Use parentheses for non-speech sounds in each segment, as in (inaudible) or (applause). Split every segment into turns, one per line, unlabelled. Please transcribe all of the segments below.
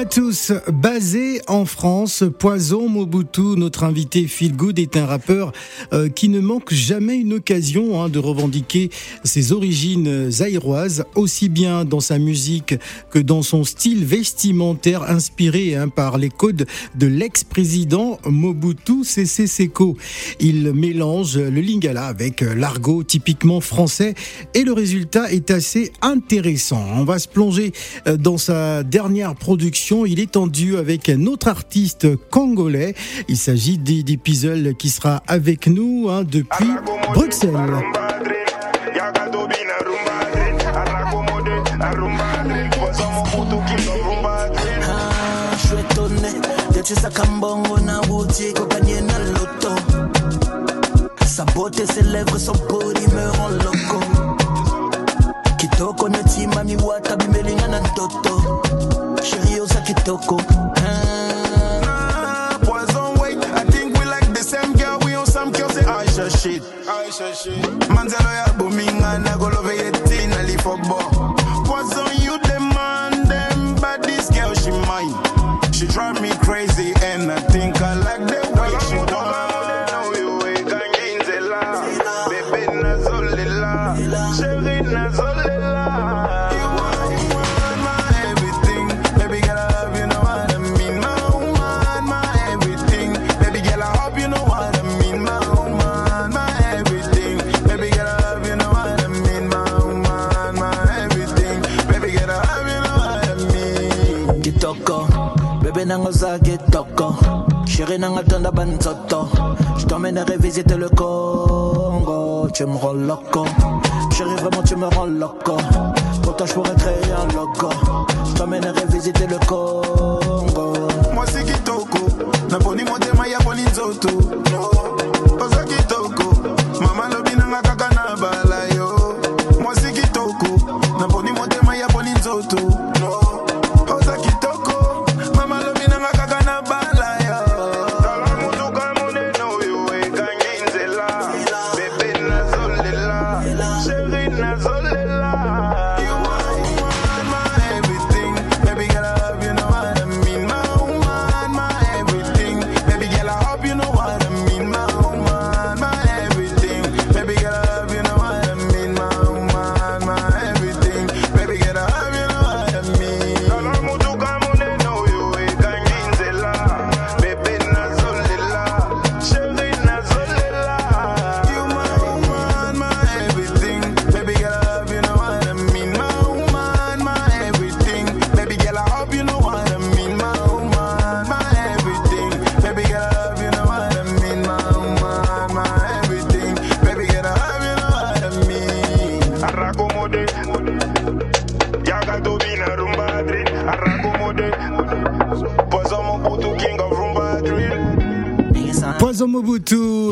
à tous. Basé en France, Poison Mobutu, notre invité Phil Good, est un rappeur euh, qui ne manque jamais une occasion hein, de revendiquer ses origines zaïroises, aussi bien dans sa musique que dans son style vestimentaire inspiré hein, par les codes de l'ex-président Mobutu Sese Seko. Il mélange le lingala avec l'argot typiquement français et le résultat est assez intéressant. On va se plonger euh, dans sa dernière production. Il est en duo avec un autre artiste congolais. Il s'agit d'Eddie Pizzle qui sera avec nous hein, depuis Bruxelles.
Na ndoto. Chérie oza kitoko.
Ah, Poison, wait, I think we like the same girl. We on some girls say Aisha shit. Aisha shit. Manzalo ya bominga na golove yeti na lifobo. Poison, you demand them, but this girl she mine. She drive me crazy and I think I like
za kitoko. Chérie nanga tonda banzoto. Je t'emmènerai visiter le Congo. Tu me rends loco. Chérie, vraiment, tu me rends loco. Pour toi, je pourrais créer un logo. Je t'emmènerai visiter le Congo.
mwasi kitoko naponi motema ya poni nzoto oza kitoko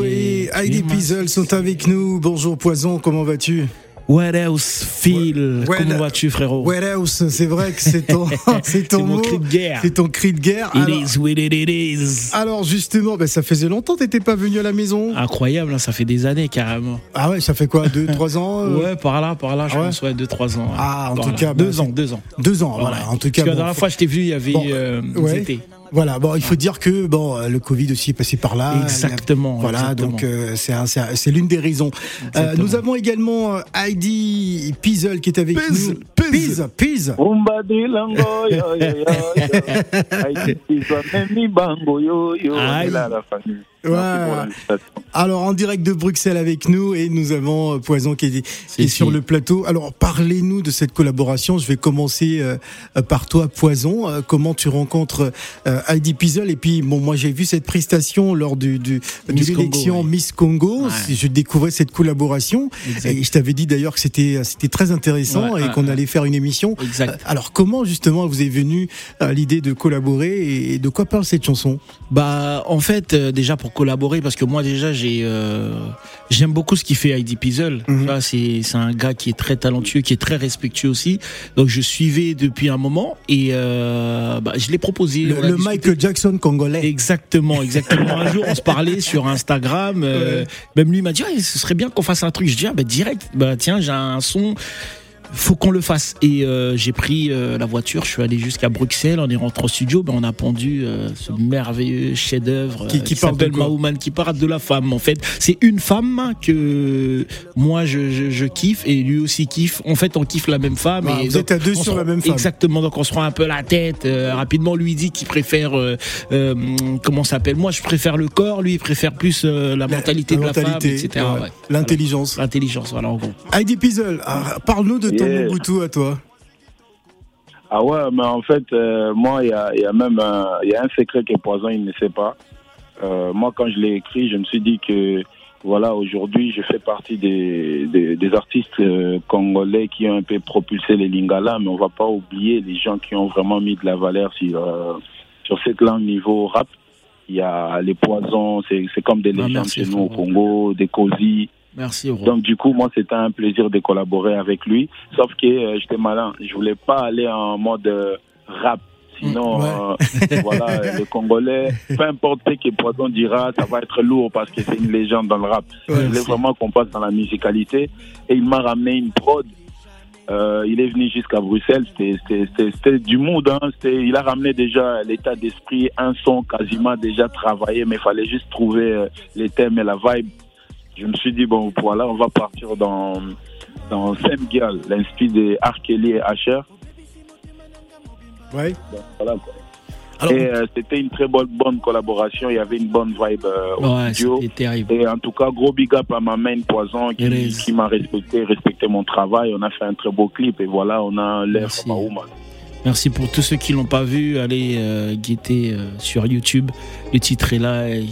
Et Heidi Pizzle sont avec nous. Bonjour Poison, comment vas-tu?
What else, Phil? Comment vas-tu, frérot?
What else? C'est vrai que c'est ton, (laughs) (laughs) c'est ton mot.
cri de guerre.
C'est ton cri de guerre.
It
Alors,
is what it is.
alors, justement, ben, ça faisait longtemps que t'étais pas venu à la maison.
Incroyable, hein, ça fait des années carrément.
Ah ouais, ça fait quoi Deux, (laughs) trois ans euh?
Ouais, par là, par là, je
Ah ouais?
pense, ouais, 2-3 ans.
Ah, en tout
là.
cas, bah,
deux
c'est-
ans, deux ans.
Deux ans, voilà. En tout cas,
Parce que la dernière fois, je t'ai vu, il y avait
Bon,
euh,
ouais. Voilà, bon, il faut dire que bon, euh, le Covid aussi est passé par là.
Exactement,
Voilà,
exactement.
donc euh, c'est un- c'est un- c'est l'une des raisons. Euh, nous avons également euh, Heidi Pizzle qui est avec
Piz,
nous.
Piz.
Piz, (laughs)
Et.
Ouais. Alors en direct de Bruxelles avec nous et nous avons euh, Poison qui est, qui est
Si,
sur le plateau. Alors parlez-nous de cette collaboration. Je vais commencer euh, par toi Poison. Euh, comment tu rencontres euh, Heidi Pizzle et puis bon moi j'ai vu cette prestation lors du, du, de
Miss Congo,
l'élection. Miss Congo.
Ouais.
Je découvrais cette collaboration
Exact.
et je t'avais dit d'ailleurs que c'était c'était très intéressant
Ouais,
et qu'on allait faire une émission.
Exact.
Alors comment justement vous est venue euh, l'idée de collaborer et de quoi parle cette chanson?
Bah, en fait, euh, déjà pour pour collaborer parce que moi déjà j'ai euh, j'aime beaucoup ce qu'il fait Heidi Pizzle. Ça, c'est c'est un gars qui est très talentueux, qui est très respectueux aussi. Donc je suivais depuis un moment et euh, bah, je l'ai proposé.
Le. Michael Jackson congolais.
Exactement, exactement. Un jour, on se parlait sur Instagram. euh, Même lui m'a dit, Ah, ce serait bien qu'on fasse un truc. Je dis, ah, bah, direct. Bah, tiens, j'ai un son. Faut qu'on le fasse. Et euh, j'ai pris euh, la voiture, je suis allé jusqu'à Bruxelles. On est rentré au studio, ben, on a pondu euh, ce merveilleux chef-d'œuvre
Qui-
euh,
qui parle de
s'appelle
quoi
Maouman, qui parle de la femme. En fait, c'est une femme que moi je, je, je kiffe et lui aussi kiffe. En fait, on kiffe la même femme.
Ah,
et
vous
donc,
êtes à deux sur la même femme.
Exactement. Donc on se rend un peu la tête. euh, rapidement, lui dit qu'il préfère euh, euh, comment s'appelle? Moi, je préfère le corps. Lui, il préfère plus euh, la, mentalité
La
de la
mentalité,
femme, etc.
ouais. L'intelligence.
L'intelligence, voilà en gros.
Heidi Pizzle, ah, parle-nous de ton. Mobutu à toi.
Ah ouais, mais en fait, euh, moi, il y a, y a même un, y a un secret que Poison, il ne sait pas. Euh, moi, quand je l'ai écrit, je me suis dit que, voilà, aujourd'hui, je fais partie des, des, des artistes euh, congolais qui ont un peu propulsé les Lingala, mais on va pas oublier les gens qui ont vraiment mis de la valeur sur, sur cette langue niveau rap. Il y a les Poisons, c'est comme des
Ah,
légendes chez nous au. Congo, des Cosi.
Merci, Aurore.
Donc du coup, moi, c'était un plaisir de collaborer avec lui. Sauf que euh, j'étais malin. Je voulais pas aller en mode euh, rap. Sinon, euh, (laughs) voilà, euh, le Congolais, peu importe ce que Poison dira, ça va être lourd parce que c'est une légende dans le rap.
Ouais,
je voulais vraiment qu'on passe dans la musicalité. Et il m'a ramené une prod. Euh, il est venu jusqu'à Bruxelles, c'était- du mood. Hein. Il a ramené déjà l'état d'esprit, un son quasiment déjà travaillé, mais il fallait juste trouver les thèmes et la vibe. Je me suis dit, bon, voilà, on va partir dans, dans Sam Girl, l'inspire de R. Kelly et Asher.
Ouais.
Donc, voilà, quoi.
Alors,
et euh, c'était une très bonne, bonne collaboration, il y avait une bonne vibe euh, au
Ouais,
studio.
c'était terrible.
Et en tout cas, gros big up à ma main Poison qui, m'a respecté, respecté mon travail. On a fait un très beau clip et voilà, on a l'air woman.
Merci pour tous ceux qui l'ont pas vu. Allez euh, guetter euh, sur YouTube. Le titre est là et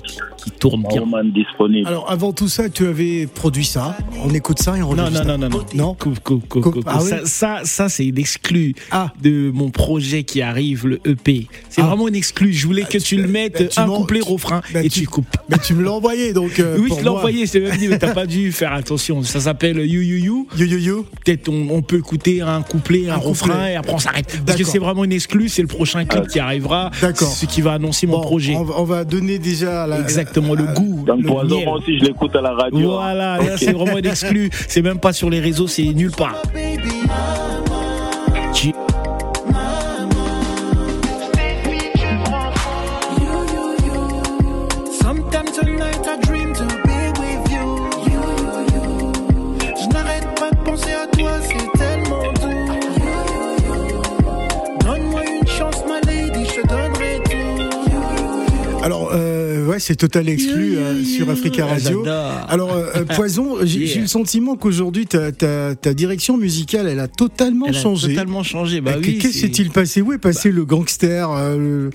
qui, tourne bien.
disponible.
alors, avant tout ça, tu avais produit ça. On écoute ça et on.
Non, non, non, non, non.
Non
Coupe, coupe, coupe,
Coupe. Ah oui
ça, ça, ça, c'est une exclue
Ah.
de mon projet qui arrive, le EP. C'est
Ah.
vraiment une exclue. Je voulais que tu le mettes,
bah, tu
un couplet,
tu-
refrain,
bah,
et
tu-
tu coupes. (laughs)
Mais tu me l'as envoyé, donc. euh,
oui,
pour
je l'ai envoyé, je t'ai même dit, mais t'as pas dû faire attention. Ça s'appelle You You You.
You, you, you.
Peut-être on, on peut écouter un couplet, un,
Un
refrain,
couplet.
et après on s'arrête. Parce que c'est vraiment une exclue, c'est le prochain clip qui arrivera.
D'accord.
Ce qui va annoncer mon projet.
On, va- on va donner déjà la,
Exactement, le
la-
goût.
Donc,
le
Poison, moi aussi, je l'écoute à la radio.
Voilà,
Ok.
là c'est vraiment une exclue. C'est même pas sur les réseaux, c'est nulle part.
Ouais, c'est total exclu euh, sur. Africa Radio. Alors, euh, euh, Poison, (laughs) j'ai
Yeah.
le sentiment qu'aujourd'hui, ta, ta, ta direction musicale, elle a totalement
Elle a
changé.
totalement changé. Bah oui,
Qu'est-ce
c'est-
s'est-il passé? Où est passé le gangster euh, le-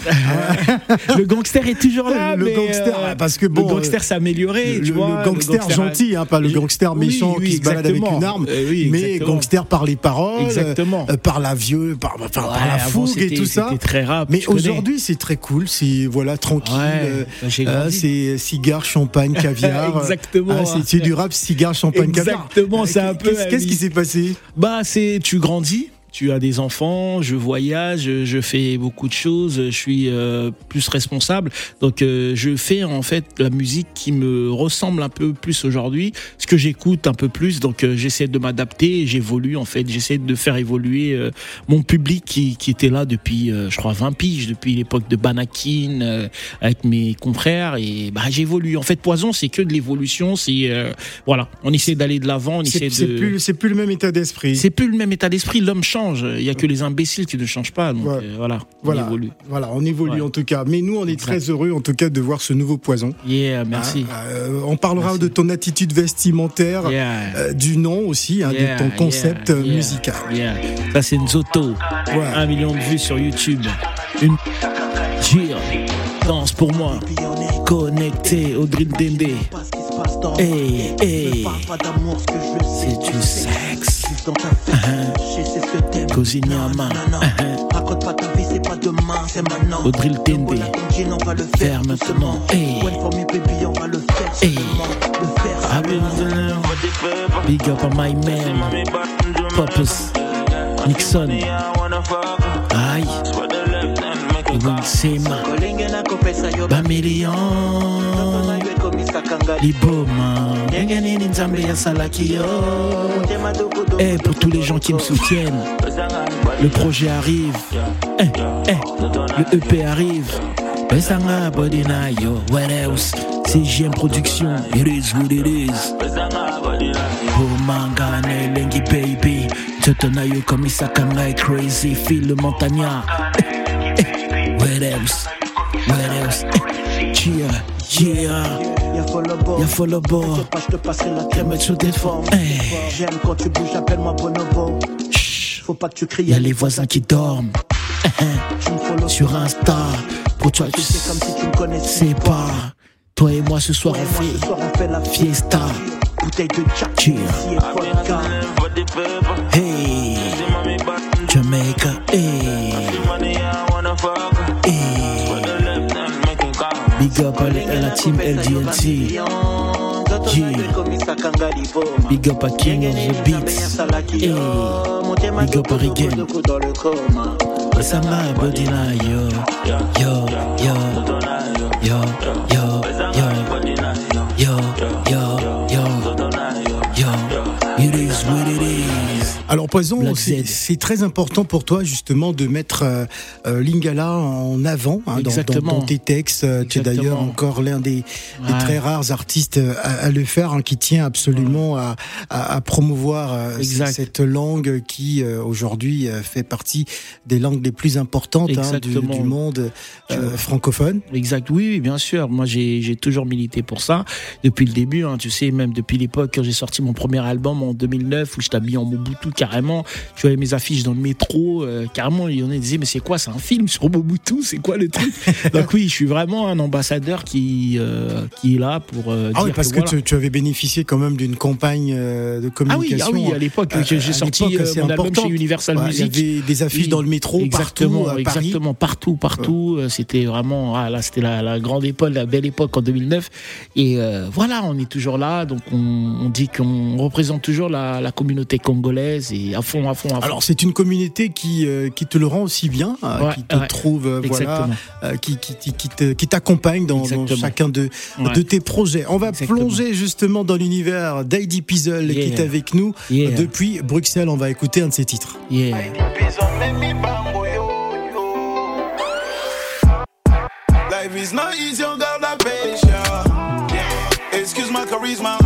(laughs)
le gangster est toujours là.
Le
mais,
gangster,
euh,
ouais, parce que bon,
le gangster s'est amélioré.
le,
tu
le
vois,
gangster gentil, hein, pas le
Oui,
gangster
oui,
méchant
oui,
qui se balade avec une arme,
Euh, oui,
mais gangster par les paroles,
Exactement.
euh, par la vieux, par, enfin, par
Ouais,
la fougue et tout ça.
C'était très rap.
Mais aujourd'hui, c'est très cool, c'est voilà tranquille.
Ouais, grandi.
c'est cigare, champagne, caviar. (laughs)
Exactement.
Ah, c'est du rap, cigare, champagne, caviar.
Exactement, c'est un peu
Qu'est-ce qui s'est passé?
Bah, c'est tu grandis. Tu as des enfants, je voyage, je fais beaucoup de choses, je suis euh, plus responsable. Donc euh, je fais en fait la musique qui me ressemble un peu plus aujourd'hui, ce que j'écoute un peu plus. Donc euh, j'essaie de m'adapter, j'évolue en fait, j'essaie de faire évoluer euh, mon public qui, qui était là depuis, euh, je crois, 20 piges, depuis l'époque de Banakin, euh, avec mes confrères. Et bah j'évolue. En fait, Poison, c'est que de l'évolution. C'est euh, voilà, on essaie d'aller de l'avant, on essaie
C'est
de.
c'est plus, c'est plus le même état d'esprit.
C'est plus le même état d'esprit. L'homme change. Il y a que les imbéciles qui ne changent pas. Donc
Ouais.
euh, voilà, on évolue.
voilà, on évolue
Ouais.
en tout cas. Mais nous, on est très heureux en tout cas de voir ce nouveau poison.
Yeah, merci.
Hein, euh, on parlera
Merci.
de ton attitude vestimentaire,
Yeah.
euh, du nom aussi, hein,
Yeah,
de ton concept
yeah, yeah,
musical.
yeah. Ça, c'est Nzoto.
Ouais.
Un million de vues sur YouTube. Une. Gire. Danse pour moi. Connecté au drill dende. Hey, hey. C'est du sexe vivre dans ta fête. c'est ce thème. Cosignama.
Raconte pas ta vie, c'est pas demain, c'est maintenant.
Audrey Tende.
On va le faire
maintenant. Hey.
One baby, on va le faire. Hey. Le faire.
Ah Big up on my man. Purpose. Nixon. Aïe. Winsema. Bamelion. Liboma, yo? Eh, pour tous les gens qui me soutiennent, le projet arrive. Eh, eh, le EP arrive. Besanga Bodina, yo, what else? CGM Production, it is what it is. Oh manga, Lengi baby. Toto na yo comme Isakangai crazy. Eh, eh, what else? What else? Cheer, yeah.
Y'a bord.
Y'a faut le bord.
Je te passe, je te passerai la crème
mettre sous tes
formes. J'aime quand tu bouges, appelle-moi Bonobo.
Chut,
Faut pas que tu cries.
y a les voisins qui dorment.
Tu me follow
Sur Insta, pour toi,
Tu sais comme si tu me connaissais
sais pas. Toi et moi ce soir on fait
soir on fait la
fiesta.
Bouteille de Jack. Et vodka.
Hey, Big up à la team LDNT. Yeah. Big up à King of the Beats. Hey. Big up à Regan. Osama Bodina, yo. Yo, yo. Yo, yo, yo. Yo, yo, yo. Yo, it is what it is.
Alors Poison, c'est très important pour toi justement de mettre euh, euh, Lingala en avant hein, dans, dans, dans tes textes. Euh, Tu es d'ailleurs encore l'un des, très rares artistes à, à le faire, hein, qui tient absolument à, à, à promouvoir euh, cette langue qui euh, aujourd'hui fait partie des langues les plus importantes hein, du, monde francophone.
Exact, oui, oui, bien sûr. Moi, j'ai toujours milité pour ça depuis le début. Tu sais, même depuis l'époque quand j'ai sorti mon premier album en 2009 où je t'habille en Mobutu carrément. Tu voyais mes affiches dans le métro, euh, carrément. Il y en a qui disaient mais c'est quoi C'est un film sur Mobutu C'est quoi le truc (laughs) Donc oui, je suis vraiment un ambassadeur qui euh, qui est là pour. euh,
Ah oui, parce que,
voilà.
tu, tu avais bénéficié quand même d'une campagne de
Ah oui,
communication.
ah oui, à l'époque, j'ai sorti mon album chez Universal
Ouais,
Music.
Il y avait des affiches
Oui,
dans le métro,
exactement,
partout à Paris.
exactement, partout, partout. C'était vraiment, ah, là, c'était la, la grande époque, la belle époque en 2009. Et voilà, on est toujours là, donc on, on dit qu'on représente toujours la, la communauté congolaise à fond, à fond, à fond.
Alors c'est une communauté qui euh, qui te le rend aussi bien, euh,
Ouais,
qui te
ouais.
trouve euh, voilà, euh, qui qui qui, qui te- qui t'accompagne dans, chacun de
Ouais.
de tes projets. On va
Exactement.
plonger justement dans l'univers d'Heidi Pizzle qui est avec nous
Yeah.
depuis Bruxelles. On va écouter un de ses titres.
Yeah.
Life is not easy, on la. Excuse my charisma,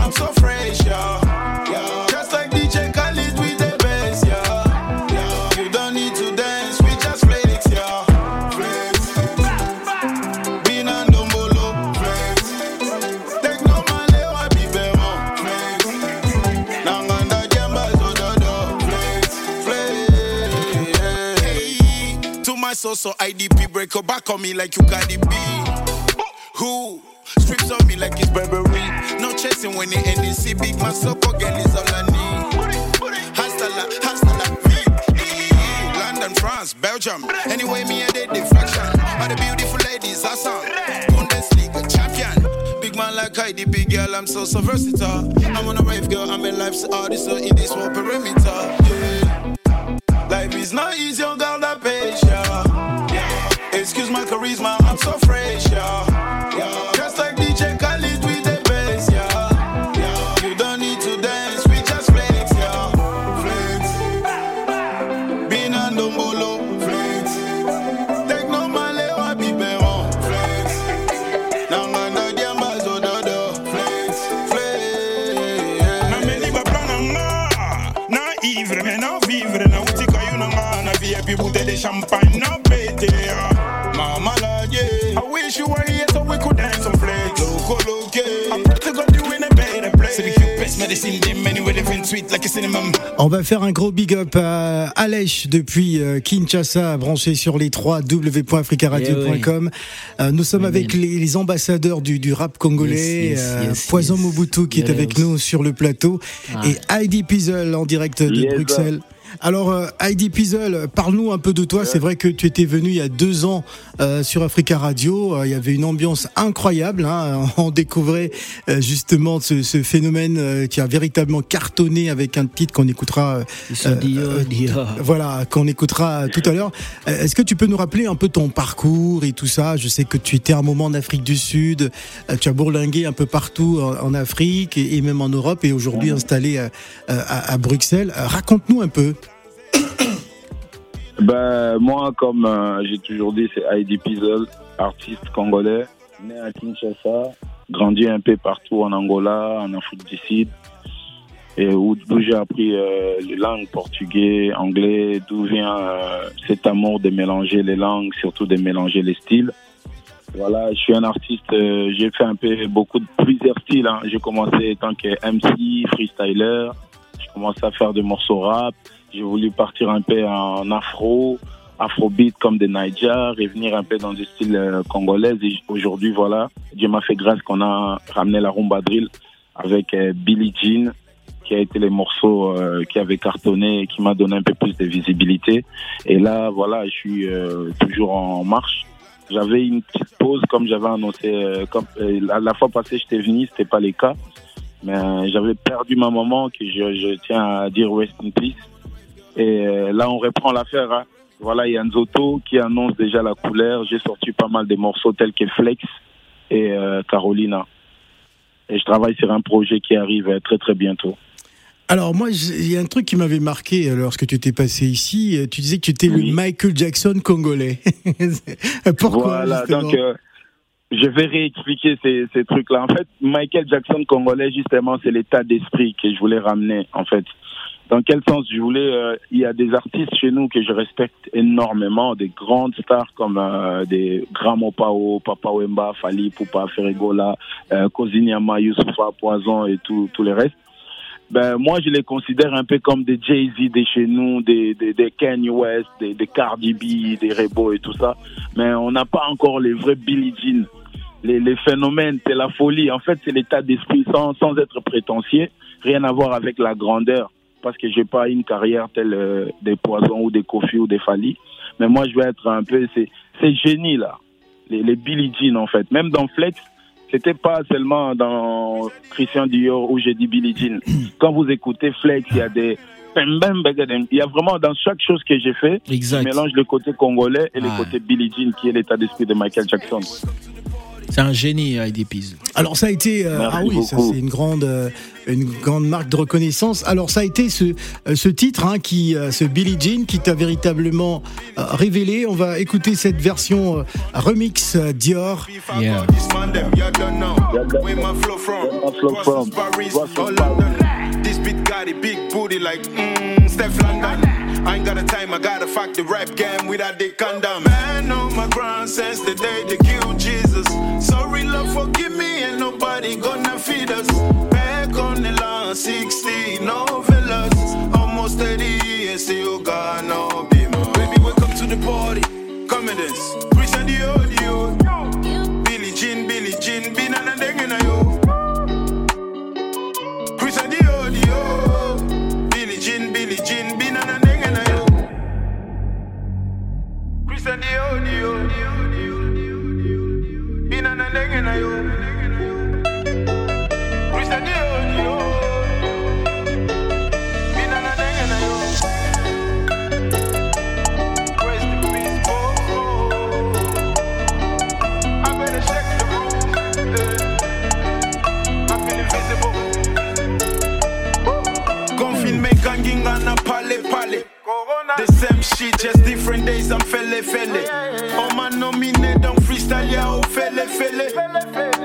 so IDP break your back on me like you got it beat. Who strips on me like it's Burberry? No chasing when it end. See big man so girl is all I need. Hasta la, hasta la. London, France, Belgium. Anyway, me a dead deflection. All the beautiful ladies, awesome. Bundesliga champion. Big man like big girl, I'm so so versatile. I'm on a rave girl, I'm a life's artist, so in this whole perimeter. Yeah. Life is not easy, on pêche, yeah. yeah. Excuse my charisma, I'm so fresh, yeah. Just like DJ Khaled with the bass, yeah. You don't need to dance, we just flex, yeah. Flex. Bin flex. Biberon, flex. Flex, flex.
Na Na ivre me na vivre Na na de champagne Na
On va faire un gros big up à Alèche depuis euh, Kinshasa, branché sur les 3 www.africaradio.com. Euh, Nous sommes avec les, les ambassadeurs du, du rap congolais,
Yes, yes,
euh,
yes,
Poison
yes.
Mobutu qui est avec nous sur le plateau
Ah.
et Heidi Pizzle en direct de
Yes,
Bruxelles. Alors, euh, Heidi Pizzle, parle-nous un peu de toi. C'est vrai que tu étais venu il y a deux ans euh, sur Africa Radio. Euh, il y avait une ambiance incroyable. Hein. (laughs) On découvrait euh, justement ce, ce phénomène euh, qui a véritablement cartonné avec un titre qu'on écoutera.
Dio.
Voilà, qu'on écoutera tout à l'heure. Euh, Est-ce que tu peux nous rappeler un peu ton parcours et tout ça? Je sais que tu étais un moment en Afrique du Sud. euh, Tu as bourlingué un peu partout en, en Afrique et, et même en Europe et aujourd'hui installé euh, à, à Bruxelles. Euh, Raconte-nous un peu. (coughs)
Ben, moi, comme euh, j'ai toujours dit, c'est Heidi Pizzle, artiste congolais, né à Kinshasa, grandi un peu partout en Angola, en Afrique du Sud, et où, j'ai appris euh, les langues portugais, anglais, d'où vient euh, cet amour de mélanger les langues, surtout de mélanger les styles. Voilà, je suis un artiste, j'ai fait un peu beaucoup de plusieurs styles. Hein. J'ai commencé en tant que MC, freestyler, j'ai commencé à faire des morceaux rap, j'ai voulu partir un peu en afro, afrobeat comme des Niger et venir un peu dans des styles euh, congolais. Et aujourd'hui, voilà, Dieu m'a fait grâce qu'on a ramené la rumba drill avec euh, Billie Jean, qui a été les morceaux euh, qui avaient cartonné et qui m'a donné un peu plus de visibilité. Et là, voilà, je suis euh, toujours en marche. J'avais une petite pause, comme j'avais annoncé, comme, la, la fois passée, j'étais venu, c'était pas le cas. Mais j'avais perdu ma maman, que je, je tiens à dire rest in peace. Et euh, là, on reprend l'affaire. hein. Voilà, il y a Nzoto qui annonce déjà la couleur. J'ai sorti pas mal de morceaux tels que Flex et euh, Carolina. Et je travaille sur un projet qui arrive euh, très très bientôt.
Alors moi, il y a un truc qui m'avait marqué lorsque tu étais passé ici. Tu disais que tu étais
Oui.
le Michael Jackson congolais. (laughs) Pourquoi
Voilà, donc euh, je vais réexpliquer ces, ces trucs-là. En fait, Michael Jackson congolais, justement, c'est l'état d'esprit que je voulais ramener, en fait. Dans quel sens? Je voulais euh, Il y a des artistes chez nous que je respecte énormément, des grandes stars comme euh, des Gramo Pao, Papa Wemba, Fali, Poupa, Ferregola, euh, Kozinyama, Youssoufa, Poison et tous les restes. Ben, moi, je les considère un peu comme des Jay-Z de chez nous, des, des, des Kanye West, des, des Cardi B, des Rebo et tout ça. Mais on n'a pas encore les vrais Billie Jean. Les, les phénomènes, c'est la folie. En fait, c'est l'état d'esprit sans, sans être prétentieux. Rien à voir avec la grandeur. Parce que j'ai pas une carrière telle euh, des Poisons ou des Kofi ou des Fali. Mais moi, je vais être un peu ces, ces génies là. Les, les Billie Jean, en fait. Même dans Flex, c'était pas seulement dans Christian Dior où j'ai dit Billie Jean. (clears throat) Quand vous écoutez Flex, il y a des il y a vraiment dans chaque chose que j'ai fait, je mélange le côté congolais et le côté Billie Jean qui est l'état d'esprit de Michael Jackson.
C'est un génie, Heidi Piz.
Alors ça a été euh, ah oui ça c'est une grande euh, une grande marque de reconnaissance. Alors ça a été ce euh, ce titre hein, qui euh, ce Billie Jean qui t'a véritablement euh, révélé. On va écouter cette version euh, remix euh, Dior.
Yeah.
I ain't got the time, I gotta fuck the rap game without the condom. Man on my ground since the day they killed Jesus. Sorry, Lord, forgive me, and nobody gonna feed us. Back on the line, 60 novellas. Almost 30 years, still got no beam. Baby, welcome to the party. Come in this. Preach the audio. Been on a nigga, you. The same shit, just different days. I'm fele fele. Oh man, nominate, don't freestyle, yeah, oh fele fele.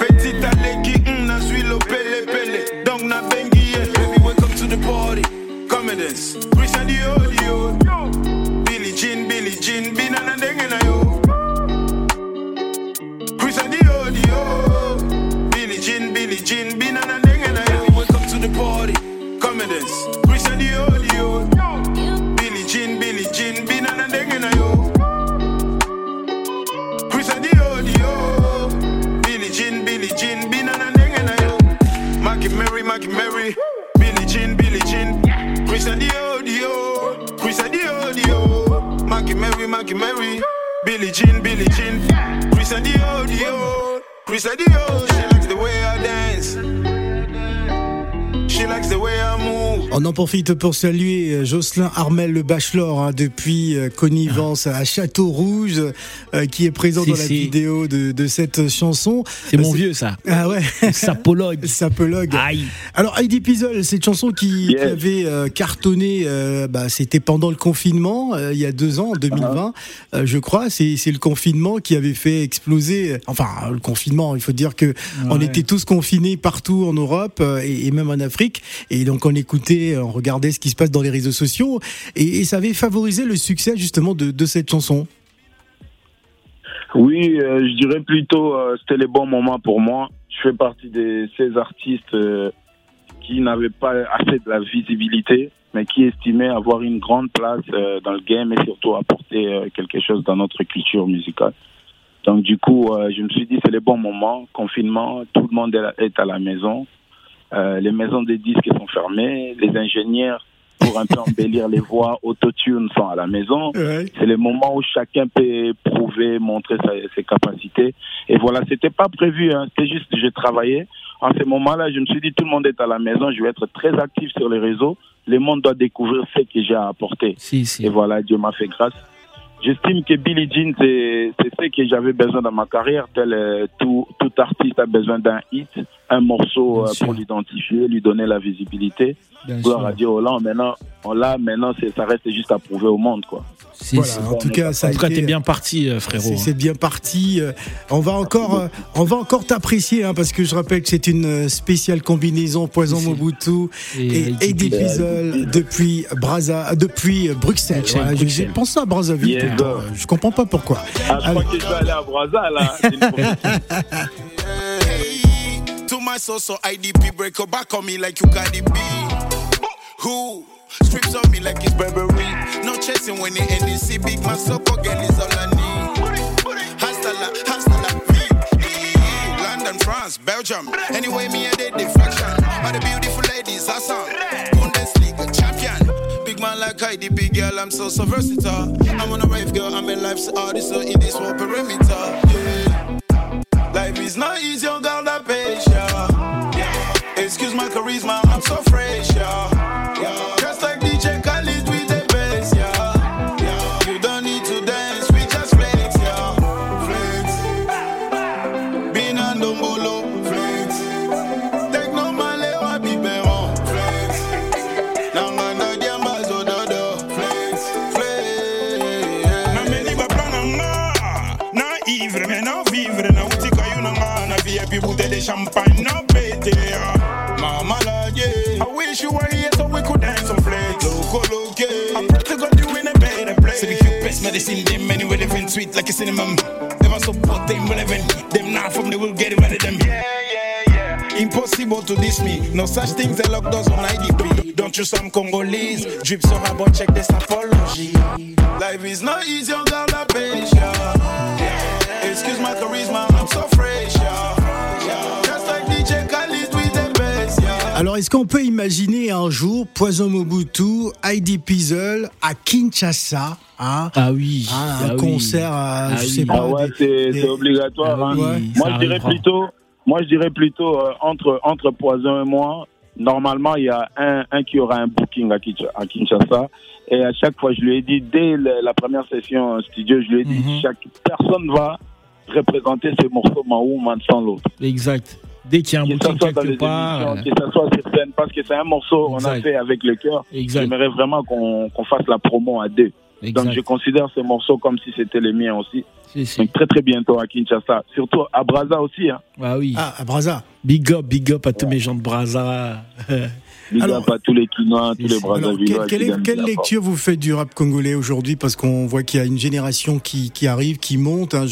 Profite pour saluer euh, Jocelyn Armel le Bachelor hein, depuis euh, Connivence à Château Rouge euh, qui est présent
Si,
dans la
si.
vidéo de, de cette chanson.
C'est mon vieux, ça.
Ah ouais.
Sapologue. (laughs)
Sapologue.
Aïe.
Alors Heidi Pizzle, cette chanson qui, avait euh, cartonné, euh, bah, c'était pendant le confinement, euh, il y a deux ans, en 2020, euh, je crois. C'est le confinement qui avait fait exploser. Enfin, le confinement, il faut dire que on était tous confinés partout en Europe euh, et, et même en Afrique. Et donc on écoutait, on regardait ce qui se passe dans les réseaux sociaux, et, ça avait favorisé le succès justement de, cette chanson.
Oui, euh, je dirais plutôt euh, c'était les bons moments pour moi. Je fais partie de ces artistes euh, qui n'avaient pas assez de la visibilité, mais qui estimaient avoir une grande place euh, dans le game et surtout apporter quelque chose dans notre culture musicale. Donc du coup, je me suis dit c'est les bons moments. Confinement, tout le monde est à la maison. Euh, les maisons des disques sont fermées. Les ingénieurs pour un peu (laughs) embellir les voix autotune sont à la maison. C'est le moment où chacun peut prouver, montrer sa- ses capacités. Et voilà, c'était pas prévu, hein. c'était juste je travaillais. En ce moment-là, je me suis dit tout le monde est à la maison, je vais être très actif sur les réseaux. Le monde doit découvrir ce que j'ai à apporter.
Si, si.
Et voilà, Dieu m'a fait grâce. J'estime que Billie Jean, c'est c'est ce que j'avais besoin dans ma carrière. Tel euh, tout, tout artiste a besoin d'un hit, un morceau euh, pour l'identifier, lui donner la visibilité.
Bien
Gloire
sûr.
à Dieu, Hollande. Maintenant, on l'a, maintenant, c'est- ça reste juste à prouver au monde, quoi.
Si,
Voilà,
si.
en tout cas, ça a
En tout t'es bien parti, euh, frérot.
C'est bien parti. Euh, On va encore, euh, on va encore t'apprécier hein, parce que je rappelle que c'est une spéciale combinaison Poison. Mobutu et
Et
Pizzle depuis Braza, depuis Bruxelles.
Bruxelles,
Voilà, je-
Bruxelles.
J'ai pensé à Brazzaville.
Yes,
tout le temps.
sir.
Je comprends pas pourquoi.
Ah, je crois que je vais aller à Brazza, là. (laughs)
my so so IDP break your back on me like you got the beat. Who strips on me like it's Burberry? No chasing when the NDC big man so girl is all I need. Hasta la, hasta la vie. London, France, Belgium. Anyway, me and the deflection. All the beautiful ladies, awesome. Bundesliga champion. Big man like IDP girl, I'm so so versatile. I'm on a rave girl, I'm a life's artist, so in this whole perimeter. Yeah. Life is not easy, oh girl, that patience. Yeah. Excuse my charisma, I'm so fresh, yeah. yeah.
VIP bouteille de champagne Na pété Mama la yeah I wish you were here so we could dance and flex Loco loke I pray to God you in a better place
So the cute best medicine, them anyway, living sweet like a cinnamon. Never support them relevant. Them not from they will get rid of them. Yeah, yeah, yeah. Impossible to diss me. No such things as lock doors on IDP. Don't you some Congolese? Drip so hard, but check this apology. Life is not easy, oh on patience. Yeah. Excuse my charisma, I'm so fresh.
Alors, est-ce qu'on peut imaginer un jour Poison Mobutu, Heidi Pizzle à Kinshasa hein,
Ah oui.
Ah un
oui.
concert, à,
Ah
je
oui.
sais pas.
Ah ouais,
des-
c'est
des-
obligatoire.
Ah
hein.
oui,
Moi, je dirais plutôt, moi, je dirais plutôt euh, entre entre Poison et moi. Normalement, il y a un, un qui aura un booking à, Kinsh- à Kinshasa. Et à chaque fois, je lui ai dit, dès le- la première session en studio, je lui ai dit,
Mhm.
chaque personne va représenter ce morceau Mahou, man sans l'autre.
Exact. Dès qu'il y a un
Que ça
bouquin
soit dans les
quelque part. euh,
émissions, que ça soit sur scène, parce que c'est un morceau qu'on a fait avec le cœur. J'aimerais vraiment qu'on qu'on fasse la promo à deux.
exact.
Donc je considère ce morceau comme si c'était le mien aussi.
Si, si.
Donc très très bientôt à Kinshasa. Surtout à Brazza aussi. Hein.
Ah oui.
Ah, à Brazza.
Big up, big up à tous mes gens de Brazza. (laughs)
Big
Alors-
up à tous les Quinois, tous les Brazzavillois.
quelle, quelle quelle lecture vous faites du rap congolais aujourd'hui? Parce qu'on voit qu'il y a une génération qui, qui arrive, qui monte. hein.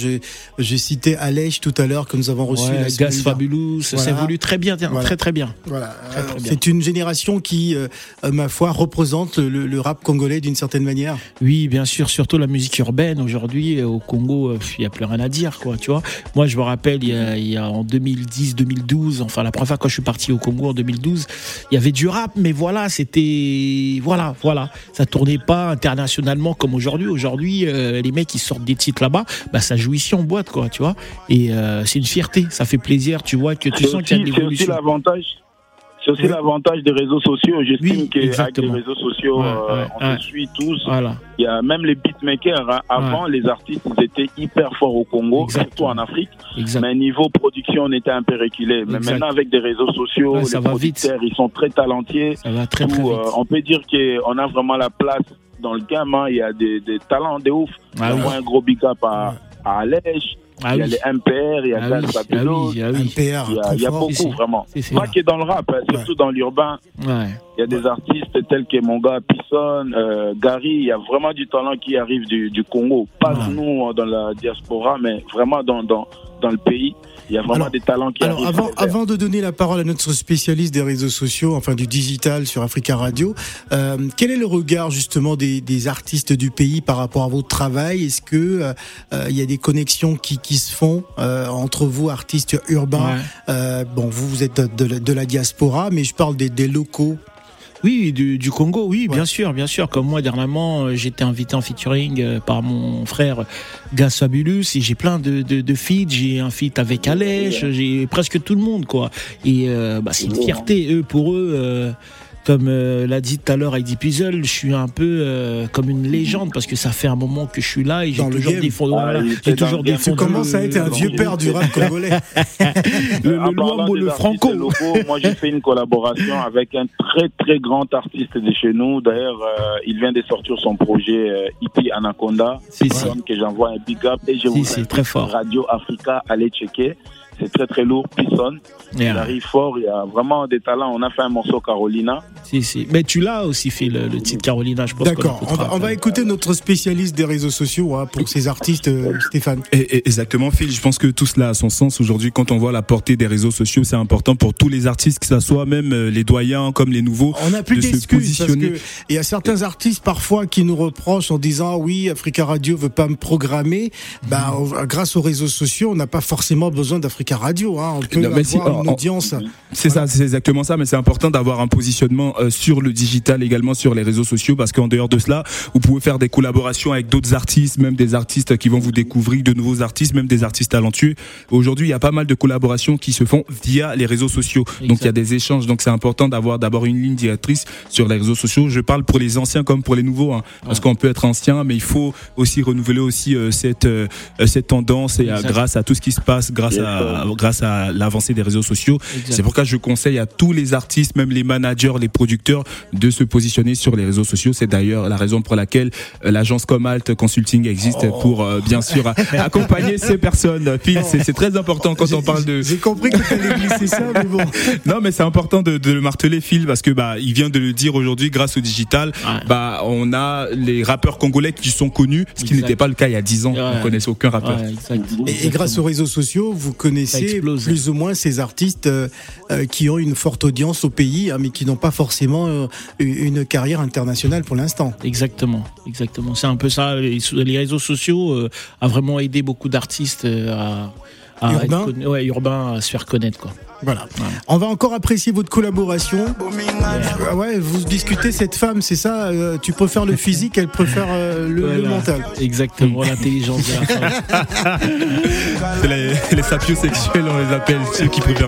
J'ai cité Alèche tout à l'heure que nous avons reçu.
Ouais,
dernière.
Fabulous, ça
Voilà.
évolue très bien, tiens,
Voilà.
très très bien.
Voilà. C'est une génération qui, euh, ma foi, représente le, le- le rap congolais d'une certaine manière.
Oui, bien sûr, surtout la musique urbaine aujourd'hui euh, au Congo, euh, il y a plus rien à dire, quoi, tu vois. Moi, je me rappelle, il y a, il y a en 2010-2012, 2012. Enfin, la première fois quand je suis parti au Congo en 2012, il y avait du rap, mais voilà, c'était voilà, voilà, ça tournait pas internationalement comme aujourd'hui. Aujourd'hui, euh, les mecs qui sortent des titres là-bas, bah ça joue ici en boîte, quoi, tu vois. Et euh, c'est une fierté, ça fait plaisir, tu vois que tu sens qu'il y a une
c'est aussi
évolution.
l'avantage. C'est aussi
Oui.
l'avantage des réseaux sociaux. J'estime
Oui,
qu'avec les réseaux sociaux,
Ouais,
euh,
ouais,
on
ouais.
se suit tous.
Voilà,
Il y a même les beatmakers. hein. Avant, les artistes ils étaient hyper forts au Congo,
Exactement.
surtout en Afrique. Mais niveau production, on était un peu reculé. Mais maintenant, avec des réseaux sociaux, les
va vite.
producteurs, ils sont très talentueux.
Ça va très très
Tout,
vite.
euh, on peut dire qu'on a vraiment la place dans le game. hein. Il y a des, des talents de ouf.
Ah.
J'envoie un gros big up à, à Alèche.
Ah
il y a
oui.
les MPR, il y a
Ah oui, ah ah oui.
Il y a,
trop
il y a
fort.
beaucoup,
si.
vraiment. Pas que dans le rap, hein, surtout dans l'urbain.
Ouais.
Il y a des artistes tels que mon gars Pisson, euh, Gary. Il y a vraiment du talent qui arrive du, du Congo. Pas
Ouais.
nous euh, dans la diaspora, mais vraiment dans, dans, dans le pays. Il y a vraiment
Alors-
des talents qui
Alors
arrivent.
avant, de donner la parole à notre spécialiste des réseaux sociaux, enfin du digital sur Africa Radio, euh, quel est le regard justement des, des artistes du pays par rapport à votre travail? Est-ce que euh, euh, il y a des connexions qui, qui se font euh, entre vous artistes urbains?
Ouais.
Euh, Bon, vous vous êtes de, de la- de la diaspora, mais je parle des, des locaux.
Oui, du, du Congo, oui,
Ouais.
bien sûr, bien sûr. Comme moi, dernièrement, euh, j'ai été invité en featuring euh, par mon frère Gas Fabulous et j'ai plein de, de, de feats. J'ai un feat avec Alèche, j'ai presque tout le monde, quoi. Et euh, bah, c'est une fierté, eux, pour eux. euh, comme euh, l'a dit tout à l'heure Heidi Puzzle, je suis un peu euh, comme une légende parce que ça fait un moment que je suis là et j'ai toujours
game.
défendu.
Ah,
voilà,
il
j'ai toujours
le game.
Tu
défendu.
commences à être un
le-
vieux père du rap congolais. (laughs)
le, le Luambo, le Franco.
locaux, moi, j'ai fait une collaboration avec un très très grand artiste de chez nous. D'ailleurs, euh, il vient de sortir son projet euh, Hippie Anaconda.
Si, si.
Que j'envoie un big up et je
Si,
vous
très fort.
Radio Africa, allez checker. C'est très très lourd, Pisson. Il
Yeah.
arrive fort, il y a vraiment des talents. On a fait un morceau Carolina.
Si, si. Mais tu l'as aussi fait le, le titre Carolina, je pense.
D'accord. On va, on écouter notre spécialiste des réseaux sociaux hein, pour ces artistes, euh, Stéphane.
Et- et- exactement, Phil. Je pense que tout cela a son sens aujourd'hui. Quand on voit la portée des réseaux sociaux, c'est important pour tous les artistes, que ce soit même euh, les doyens comme les nouveaux.
On n'a plus
de se
d'excuses parce
positionner.
que il y a certains artistes parfois qui nous reprochent en disant oui Africa Radio veut pas me programmer. Bah grâce aux réseaux sociaux, on n'a pas forcément besoin d'Africa Radio. Hein. On peut
Non, mais si,
avoir une
en-
audience.
C'est ça, c'est exactement ça, mais c'est important d'avoir un positionnement euh, sur le digital également sur les réseaux sociaux parce qu'en dehors de cela, vous pouvez faire des collaborations avec d'autres artistes, même des artistes qui vont vous découvrir, de nouveaux artistes, même des artistes talentueux. Aujourd'hui, il y a pas mal de collaborations qui se font via les réseaux sociaux. Donc il y a des échanges, donc c'est important d'avoir d'abord une ligne directrice sur les réseaux sociaux. Je parle pour les anciens comme pour les nouveaux, hein, parce qu'on peut être ancien, mais il faut aussi renouveler aussi euh, cette euh, cette tendance et euh, grâce à tout ce qui se passe, grâce
Yes,
à grâce à l'avancée des réseaux sociaux. C'est pourquoi je conseille à tous les artistes, même les managers, les producteurs, de se positionner sur les réseaux sociaux. C'est d'ailleurs la raison pour laquelle euh, l'agence Comalt Consulting existe
Oh.
pour euh, bien sûr (laughs) accompagner ces personnes. Phil, c'est c'est très important quand on parle de.
J'ai compris que tu allais glisser ça, mais bon. (laughs)
Non, mais c'est important de, de le marteler, Phil, parce que bah il vient de le dire aujourd'hui, grâce au digital,
Ouais.
bah on a les rappeurs congolais qui sont connus, ce qui n'était pas le cas il y a 10 ans.
Ouais.
On connaissait aucun rappeur.
Ouais.
Et, et grâce aux réseaux sociaux, vous
Ça
connaissez plus ou moins ces artistes euh, euh, qui ont une forte audience au pays, hein, mais qui n'ont pas forcément euh, une carrière internationale pour l'instant.
Exactement, exactement. C'est un peu ça. Les, les réseaux sociaux a vraiment aidé beaucoup d'artistes à, à
Urbain.
être connu- ouais, urbain à se faire connaître quoi.
Voilà. On va encore apprécier votre collaboration. Ah ouais, vous discutez cette femme, c'est ça euh, Tu préfères le physique, elle préfère euh, le, mental.
Exactement, l'intelligence de la femme. (laughs)
C'est les, les sapiosexuels, on les appelle, ceux qui préfèrent.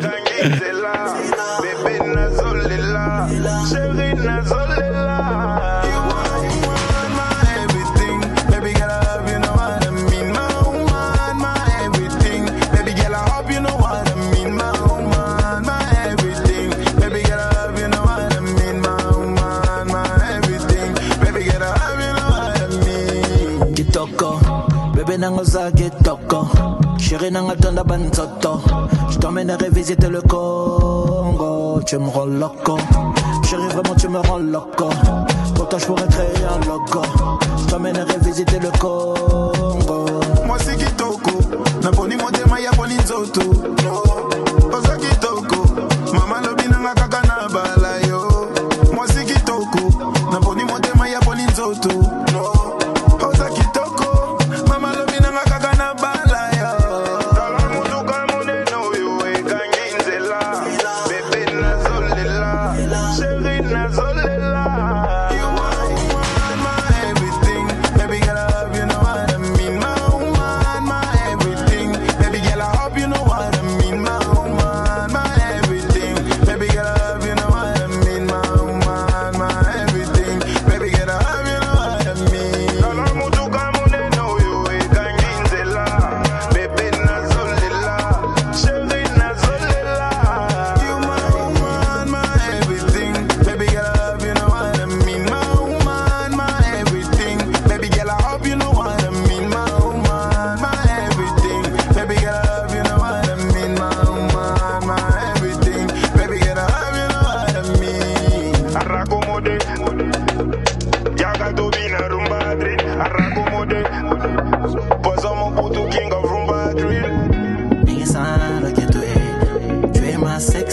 Oza kitoko chéri nanga tonda banzoto je t'emmènerai visiter le Congo tu me rends loco chéri vraiment tu me rends loco pour toi je pourrais créer un logo. Je t'emmènerai visiter le Congo.
Mwasi kitoko. Naponi motema ya poni nzoto. Oza kitoko. Mama lobi nanga kaka na bala yo. Mwasi kitoko. Naponi motema ya poni nzoto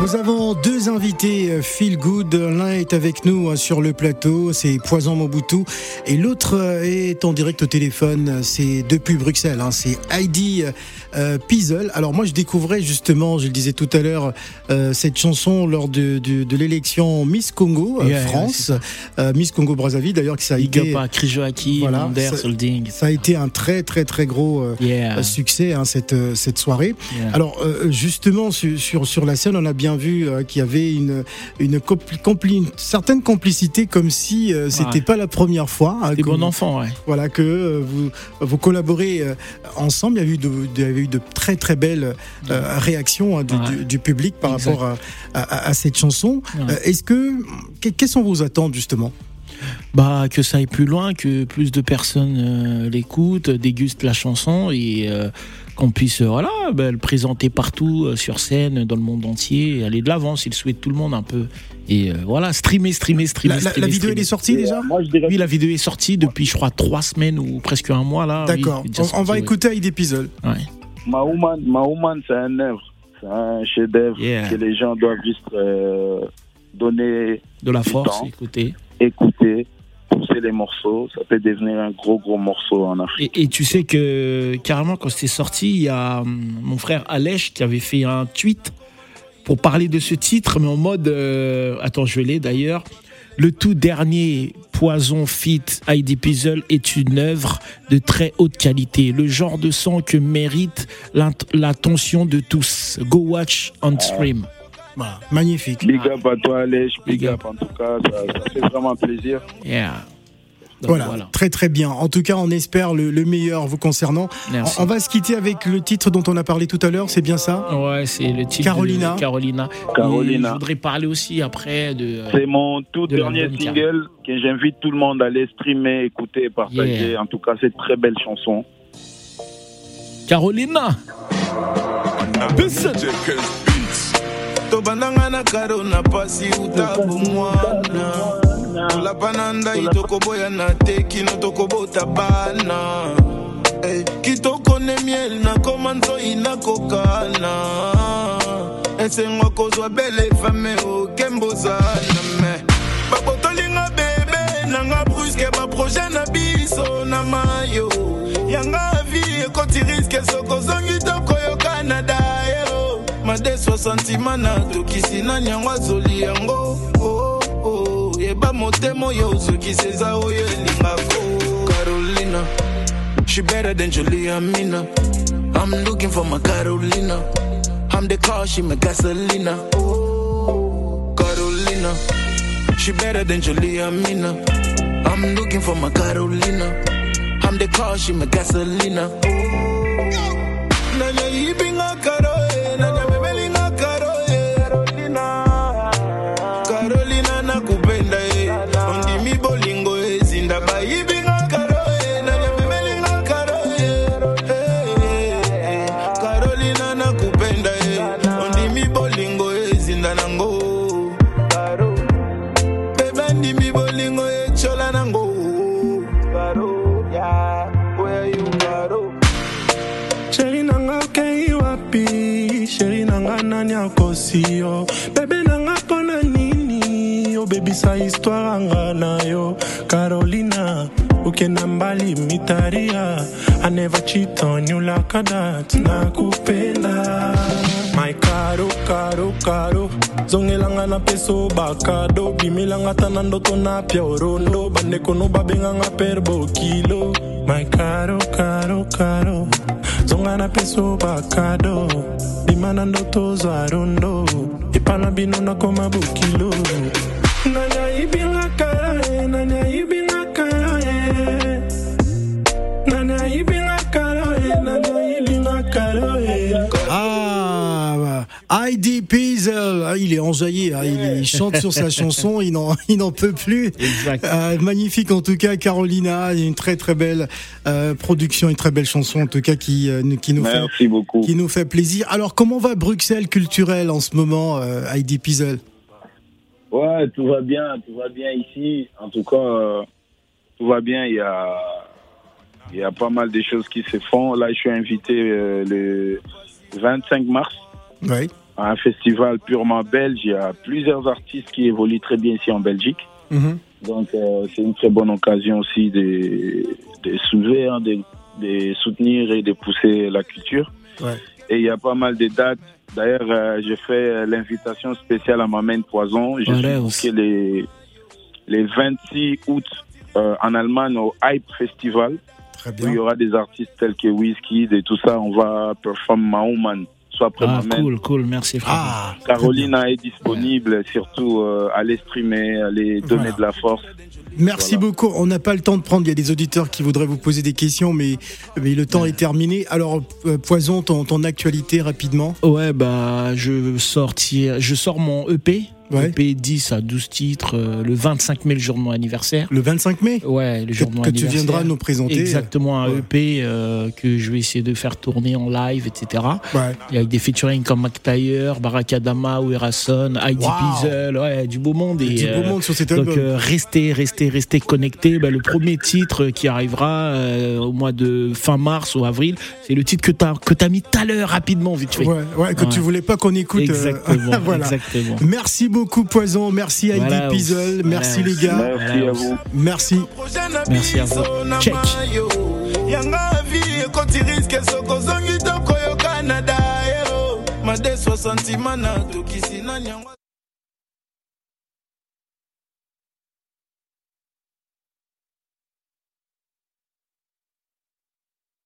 Nous avons deux invités euh, Feel Good. L'un est avec nous euh, sur le plateau, c'est Poison Mobutu, et l'autre euh, est en direct au téléphone. C'est depuis Bruxelles, hein, c'est Heidi euh, Pizel. Alors moi, je découvrais justement, je le disais tout à l'heure, euh, cette chanson lors de, de, de l'élection Miss Congo
Yeah,
France, euh, Miss Congo Brazzaville d'ailleurs, que ça a
Big
été,
up à
Voilà, ça- a été un très très très gros
Yeah.
succès hein, cette cette soirée. Alors justement sur, sur sur la scène, on a bien vu qu'il y avait une une, compli- compli- une certaine complicité, comme si c'était
Ouais.
pas la première fois. hein,
bons
vous-
enfants, ouais.
Voilà que vous vous collaborez ensemble. Il y a eu de, de- il y avait eu de très très belles euh, réactions hein, du,
Ouais.
du- du public par
Exact.
rapport à, à- à cette chanson.
Ouais.
Euh, Est-ce que que- quelles sont vos attentes justement?
Bah, que ça aille plus loin, que plus de personnes euh, l'écoutent, dégustent la chanson et euh, qu'on puisse euh, voilà, bah, le présenter partout euh, sur scène, dans le monde entier, et aller de l'avant, c'est le souhait de tout le monde un peu. Et euh, voilà, streamer, streamer, streamer.
la, la- la
streamer,
vidéo elle est sortie déjà?
Moi, je dirais
Oui, la vidéo est sortie depuis, je crois, trois semaines ou presque un mois là. Oui,
D'accord. on, va
ouais.
écouter Heidi Pizel.
Ouais.
Ma Woman, Ma Woman, c'est un œuvre, c'est un chef-d'œuvre
Yeah.
que les gens doivent juste euh, donner,
De la force,
temps.
écoutez.
écouter, pousser les morceaux. Ça peut devenir un gros, gros morceau en Afrique.
Et, et tu sais que carrément quand c'était sorti, il y a hum, mon frère Alèche qui avait fait un tweet pour parler de ce titre, mais en mode euh, attends, je l'ai d'ailleurs. Le tout dernier Poison Fit Heidi Pizzle est une œuvre de très haute qualité, le genre de son que mérite l'attention de tous. Go watch on stream.
Voilà, magnifique.
Big up à toi, Alèche. Big,
Big
up. en tout cas. Ça, ça fait vraiment plaisir.
Yeah.
Voilà,
voilà.
très très bien. En tout cas, on espère le, le meilleur vous concernant.
Merci.
On, on va se quitter avec le titre dont on a parlé tout à l'heure, c'est bien ça
Ouais, c'est le titre
Carolina.
de Carolina.
Carolina.
Et je voudrais parler aussi après de.
C'est mon tout
de
dernier single que j'invite tout le monde à aller streamer, écouter, partager.
Yeah.
En tout cas, c'est une très belle chanson.
Carolina. Listen.
Na na tolapana ndai tokoboyana te kino tokobota bana. Eh, kitoko ne miel nakoma nzoi nakokana esengo kozwa bele fame okembozana me. Babotolinga bebe nanga bruske baproje na biso na mayo. Yanga vi ekoti riske sokozongi tokoyoka na dayo. Madeso santima na tokisi nani yango azoli yango. Oh, oh. Yeba motema oyo ozokisi eza oyo carolina She better than Julia Mina. I'm looking for my Carolina. I'm the car, she my gasolina. Oh, Carolina. She better than Julia Mina. I'm looking for my Carolina. I'm the car, she my gasolina. Nanya
akosi yo. Bebe nanga mpona nini? Obebisa histware nga na yo. Carolina ukenda mbali mitaria. I never cheat on you like that nakupenda. My caro caro caro zongelanga na peso bakado. Bimelanga ta na ndoto na pya orondo bandeko no babenganga per bokilo my caro caro caro zonga na peso bakado. Bima na ndoto zwa rondo epana bino nakoma bokilo
Heidi Piesel, Ah, il est enjaillé, hein, il, il chante sur sa (laughs) chanson, il n'en, il n'en peut plus. Euh, magnifique en tout cas, Carolina, une très très belle euh, production, une très belle chanson en tout cas qui, euh, nous- qui nous fait
beaucoup.
qui nous fait plaisir. Alors comment va Bruxelles culturel en ce moment, euh, Heidi Piesel?
Ouais, tout va bien, tout va bien ici. En tout cas, euh, tout va bien. Il y a, il y a pas mal de choses qui se font. Là, je suis invité euh, le 25 mars
Oui.
Un festival purement belge. Il y a plusieurs artistes qui évoluent très bien ici en Belgique.
Mhm.
Donc, euh, c'est une très bonne occasion aussi de, de soulever, hein, de, de soutenir et de pousser la culture.
Ouais.
Et il y a pas mal de dates. D'ailleurs, euh, j'ai fait euh, l'invitation spéciale à ma main Poison. Je
Voilà,
suis les, les 26 août euh, en Allemagne au Hype Festival.
Très
Où
bien.
il y aura des artistes tels que Wizkid et tout ça. On va performer Maoman. Soit après
Ah, cool, cool, merci frère.
Ah,
Carolina est disponible, surtout euh, allez streamer, allez donner
Voilà.
de la force.
Merci
Voilà.
beaucoup. On n'a pas le temps de prendre. Il y a des auditeurs qui voudraient vous poser des questions, mais, mais le temps est terminé. Alors, euh, Poison, ton, ton actualité rapidement.
Ouais, bah, je sortis, je sors mon EP.
Ouais.
EP 10 à 12 titres euh, le 25 mai, le jour de mon anniversaire.
Le 25 mai
Ouais, le
que,
jour de mon
que tu
anniversaire.
viendras nous présenter.
Exactement, un
Ouais.
EP euh, que je vais essayer de faire tourner en live, etc.
Ouais.
Et avec des featuring comme McTyre, Barakadama, Werason, Heidi
Wow.
Piesel, ouais, du beau monde. Et,
Du beau
euh,
monde sur cet
donc
album.
euh, restez, restez, restez connectés. Bah, le premier titre qui arrivera euh, au mois de fin mars ou avril, c'est le titre que tu as, que as mis tout à l'heure rapidement, vite fait.
Ouais, ouais, que tu voulais pas qu'on écoute. euh, (laughs)
Exactement,
voilà.
exactement.
Merci beaucoup Poison, merci Heidi
Voilà,
merci les gars,
Merci à vous.
merci.
Merci à vous. Check.